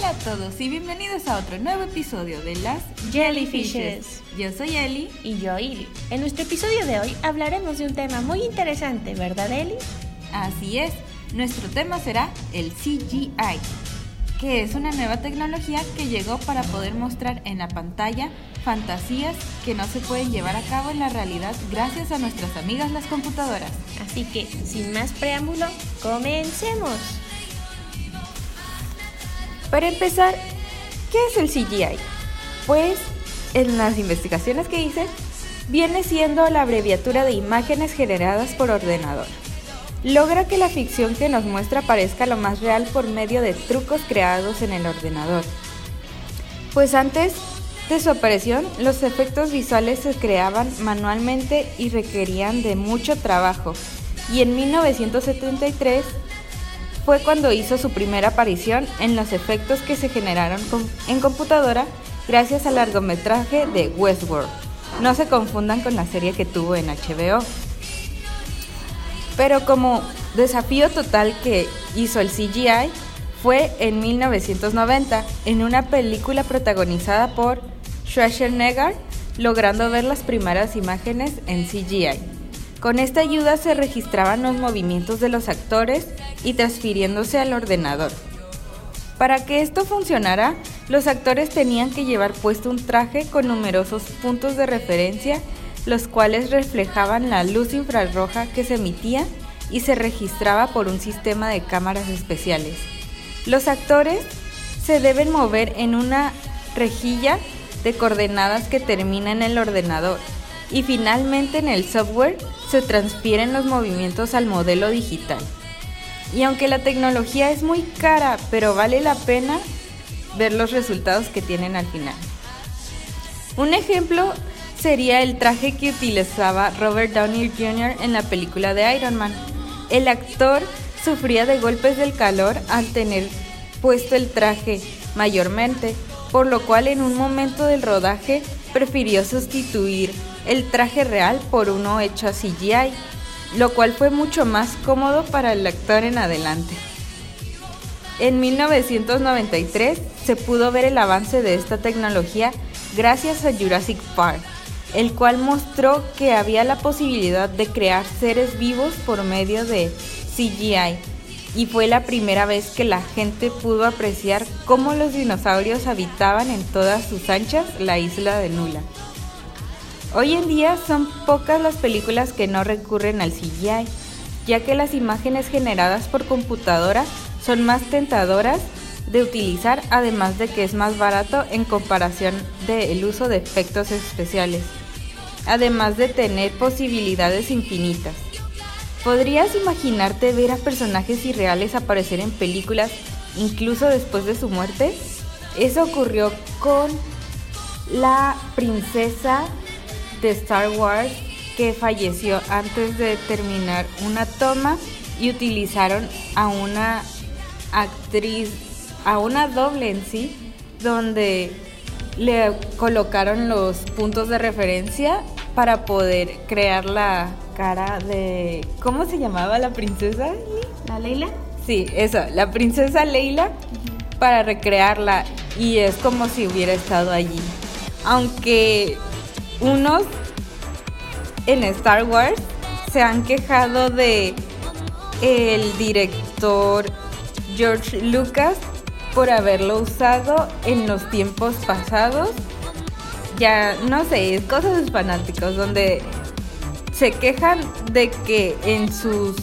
Hola a todos y bienvenidos a otro nuevo episodio de las Jellyfishes. Yo soy Eli. Y yo, Ili. En nuestro episodio de hoy hablaremos de un tema muy interesante, ¿verdad, Eli? Así es, nuestro tema será el CGI, que es una nueva tecnología que llegó para poder mostrar en la pantalla fantasías que no se pueden llevar a cabo en la realidad gracias a nuestras amigas las computadoras. Así que, sin más preámbulo, comencemos. Para empezar, ¿qué es el CGI? Pues en las investigaciones que hice, viene siendo la abreviatura de imágenes generadas por ordenador. Logra que la ficción que nos muestra parezca lo más real por medio de trucos creados en el ordenador. Pues antes de su aparición, los efectos visuales se creaban manualmente y requerían de mucho trabajo. Y en 1973 fue cuando hizo su primera aparición en los efectos que se generaron en computadora gracias al largometraje de Westworld. No se confundan con la serie que tuvo en HBO. Pero como desafío total que hizo el CGI fue en 1990 en una película protagonizada por Schwarzenegger, logrando ver las primeras imágenes en CGI. Con esta ayuda se registraban los movimientos de los actores y transfiriéndose al ordenador. Para que esto funcionara, los actores tenían que llevar puesto un traje con numerosos puntos de referencia, los cuales reflejaban la luz infrarroja que se emitía y se registraba por un sistema de cámaras especiales. Los actores se deben mover en una rejilla de coordenadas que termina en el ordenador y finalmente en el software se transfieren los movimientos al modelo digital. Y aunque la tecnología es muy cara, pero vale la pena ver los resultados que tienen al final. Un ejemplo sería el traje que utilizaba Robert Downey Jr. en la película de Iron Man. El actor sufría de golpes del calor al tener puesto el traje mayormente, por lo cual en un momento del rodaje prefirió sustituir el traje real por uno hecho a CGI, lo cual fue mucho más cómodo para el actor en adelante. En 1993 se pudo ver el avance de esta tecnología gracias a Jurassic Park, el cual mostró que había la posibilidad de crear seres vivos por medio de CGI, y fue la primera vez que la gente pudo apreciar cómo los dinosaurios habitaban en todas sus anchas la isla de Nula. Hoy en día son pocas las películas que no recurren al CGI, ya que las imágenes generadas por computadora son más tentadoras de utilizar, además de que es más barato en comparación del uso de efectos especiales, además de tener posibilidades infinitas. ¿Podrías imaginarte ver a personajes irreales aparecer en películas incluso después de su muerte? Eso ocurrió con la princesa de Star Wars que falleció antes de terminar una toma y utilizaron a una actriz, a una doble en sí, donde le colocaron los puntos de referencia para poder crear la cara de... ¿Cómo se llamaba la princesa? ¿La Leila? Sí, eso, la princesa Leila para recrearla y es como si hubiera estado allí. Aunque unos en Star Wars se han quejado de el director George Lucas por haberlo usado en los tiempos pasados. Ya no sé, cosas de fanáticos donde se quejan de que en sus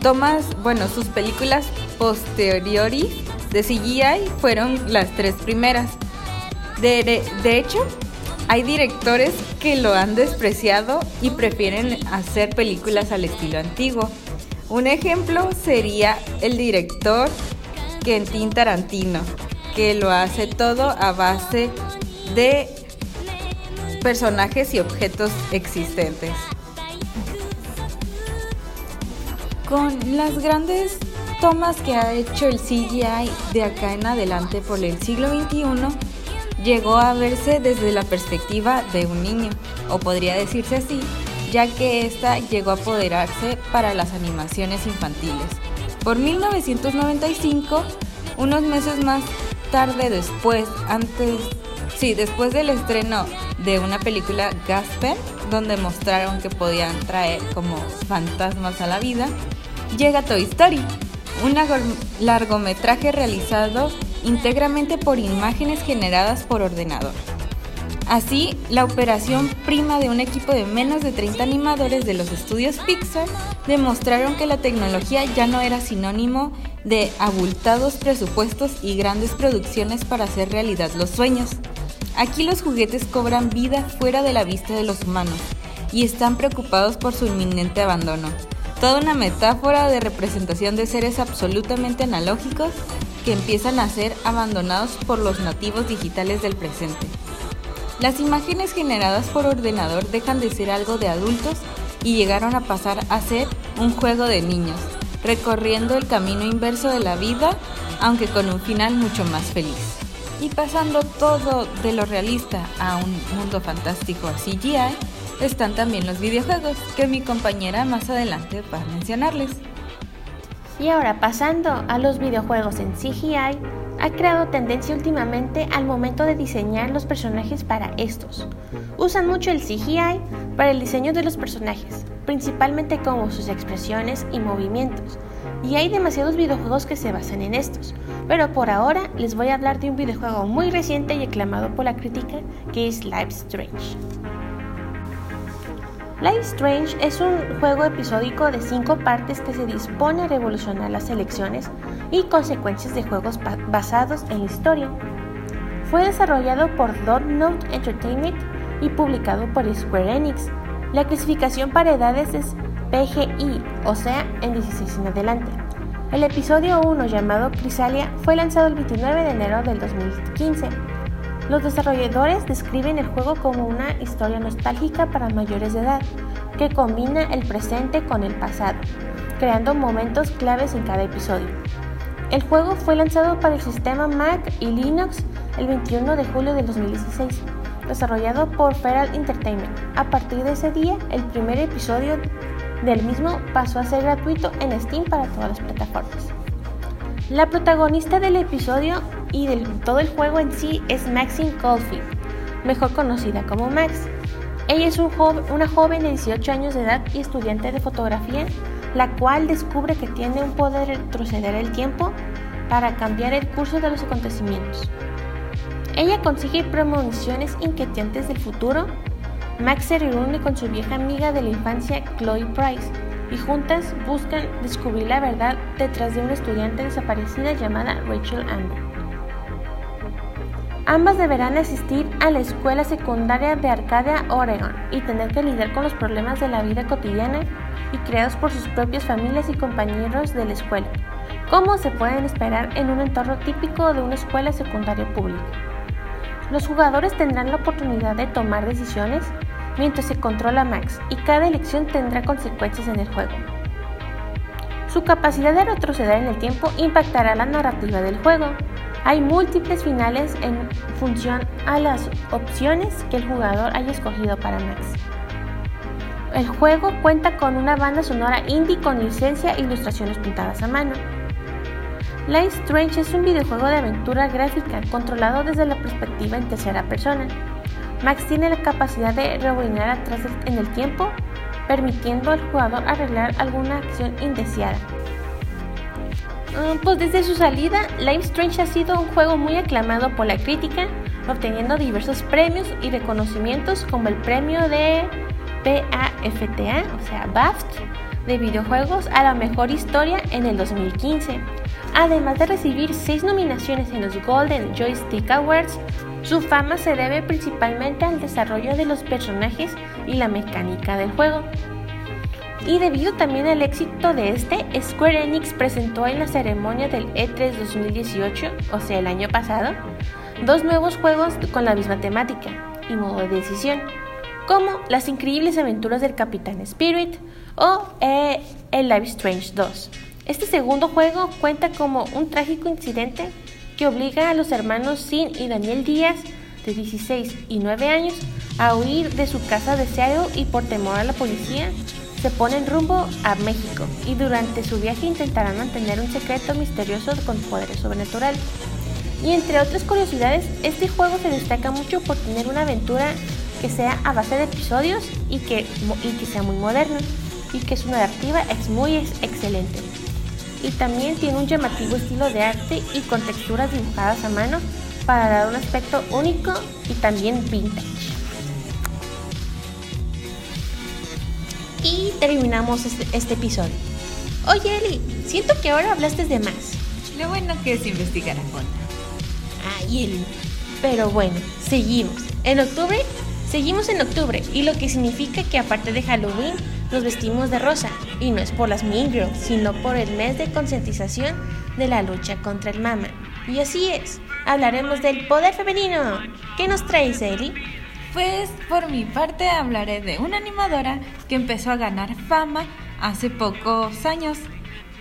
tomas, bueno, sus películas posteriores de CGI fueron las tres primeras. De, de hecho, hay directores que lo han despreciado y prefieren hacer películas al estilo antiguo. Un ejemplo sería el director Quentin Tarantino, que lo hace todo a base de personajes y objetos existentes. Con las grandes tomas que ha hecho el CGI de acá en adelante por el siglo XXI, llegó a verse desde la perspectiva de un niño, o podría decirse así, ya que ésta llegó a apoderarse para las animaciones infantiles. Por 1995, unos meses más tarde después, antes, sí, después del estreno de una película Gasper, donde mostraron que podían traer como fantasmas a la vida, llega Toy Story, un largometraje realizado íntegramente por imágenes generadas por ordenador. Así, la operación prima de un equipo de menos de 30 animadores de los estudios Pixar demostraron que la tecnología ya no era sinónimo de abultados presupuestos y grandes producciones para hacer realidad los sueños. Aquí los juguetes cobran vida fuera de la vista de los humanos y están preocupados por su inminente abandono. Toda una metáfora de representación de seres absolutamente analógicos que empiezan a ser abandonados por los nativos digitales del presente. Las imágenes generadas por ordenador dejan de ser algo de adultos y llegaron a pasar a ser un juego de niños, recorriendo el camino inverso de la vida, aunque con un final mucho más feliz. Y pasando todo de lo realista a un mundo fantástico CGI, están también los videojuegos, que mi compañera más adelante va a mencionarles. Y ahora pasando a los videojuegos en CGI, ha creado tendencia últimamente al momento de diseñar los personajes para estos. Usan mucho el CGI para el diseño de los personajes, principalmente como sus expresiones y movimientos, y hay demasiados videojuegos que se basan en estos, pero por ahora les voy a hablar de un videojuego muy reciente y aclamado por la crítica que es Life Strange. Life Strange es un juego episódico de cinco partes que se dispone a revolucionar las elecciones y consecuencias de juegos basados en la historia. Fue desarrollado por Note Entertainment y publicado por Square Enix. La clasificación para edades es PGI, o sea, en 16 en adelante. El episodio 1 llamado Crisalia fue lanzado el 29 de enero del 2015. Los desarrolladores describen el juego como una historia nostálgica para mayores de edad, que combina el presente con el pasado, creando momentos claves en cada episodio. El juego fue lanzado para el sistema Mac y Linux el 21 de julio de 2016, desarrollado por Feral Entertainment. A partir de ese día, el primer episodio del mismo pasó a ser gratuito en Steam para todas las plataformas. La protagonista del episodio y de todo el juego en sí es Maxine Caulfield, mejor conocida como Max. Ella es una joven de 18 años de edad y estudiante de fotografía la cual descubre que tiene un poder retroceder el tiempo para cambiar el curso de los acontecimientos. Ella consigue premoniciones inquietantes del futuro. Max se reúne con su vieja amiga de la infancia, Chloe Price, y juntas buscan descubrir la verdad detrás de una estudiante desaparecida llamada Rachel Amber. Ambas deberán asistir a la escuela secundaria de Arcadia, Oregon, y tener que lidiar con los problemas de la vida cotidiana y creados por sus propias familias y compañeros de la escuela, como se pueden esperar en un entorno típico de una escuela secundaria pública. Los jugadores tendrán la oportunidad de tomar decisiones mientras se controla Max y cada elección tendrá consecuencias en el juego. Su capacidad de retroceder en el tiempo impactará la narrativa del juego. Hay múltiples finales en función a las opciones que el jugador haya escogido para Max. El juego cuenta con una banda sonora indie con licencia e ilustraciones pintadas a mano. Life Strange es un videojuego de aventura gráfica controlado desde la perspectiva en tercera persona. Max tiene la capacidad de rebobinar atrás en el tiempo, permitiendo al jugador arreglar alguna acción indeseada. Mm, pues desde su salida, Life Strange ha sido un juego muy aclamado por la crítica, obteniendo diversos premios y reconocimientos como el premio de BAFTA, o sea, BAFT, de videojuegos a la mejor historia en el 2015. Además de recibir seis nominaciones en los Golden Joystick Awards, su fama se debe principalmente al desarrollo de los personajes y la mecánica del juego. Y debido también al éxito de este, Square Enix presentó en la ceremonia del E3 2018, o sea el año pasado, dos nuevos juegos con la misma temática y modo de decisión como Las increíbles aventuras del Capitán Spirit o eh, el Life Strange 2. Este segundo juego cuenta como un trágico incidente que obliga a los hermanos Sin y Daniel Díaz, de 16 y 9 años, a huir de su casa de Seattle y por temor a la policía se ponen rumbo a México y durante su viaje intentarán mantener un secreto misterioso con poderes sobrenaturales. Y entre otras curiosidades, este juego se destaca mucho por tener una aventura que sea a base de episodios y que, y que sea muy moderno y que su narrativa es muy excelente. Y también tiene un llamativo estilo de arte y con texturas dibujadas a mano para dar un aspecto único y también vintage. Y terminamos este, este episodio. Oye Eli, siento que ahora hablaste de más. Lo bueno que es investigar a fondo. Ay Eli. Pero bueno, seguimos. En octubre, seguimos en octubre y lo que significa que aparte de Halloween, nos vestimos de rosa. Y no es por las Mean Girls, sino por el mes de concientización de la lucha contra el mama. Y así es, hablaremos del poder femenino. ¿Qué nos traes, Eli? Pues por mi parte hablaré de una animadora que empezó a ganar fama hace pocos años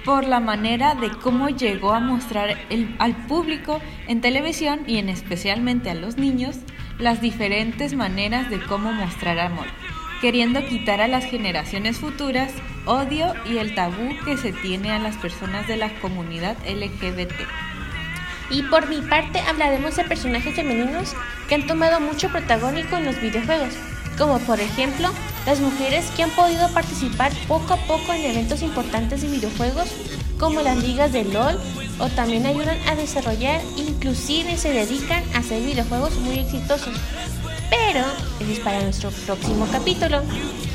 por la manera de cómo llegó a mostrar al público en televisión y en especialmente a los niños las diferentes maneras de cómo mostrar amor, queriendo quitar a las generaciones futuras odio y el tabú que se tiene a las personas de la comunidad LGBT. Y por mi parte hablaremos de personajes femeninos que han tomado mucho protagónico en los videojuegos, como por ejemplo las mujeres que han podido participar poco a poco en eventos importantes de videojuegos como las ligas de LOL o también ayudan a desarrollar, inclusive se dedican a hacer videojuegos muy exitosos. Pero eso es para nuestro próximo capítulo.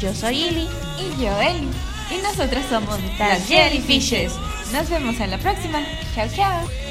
Yo soy Ili y yo Eli y nosotras somos las Jellyfishes. Nos vemos en la próxima. Chao, chao.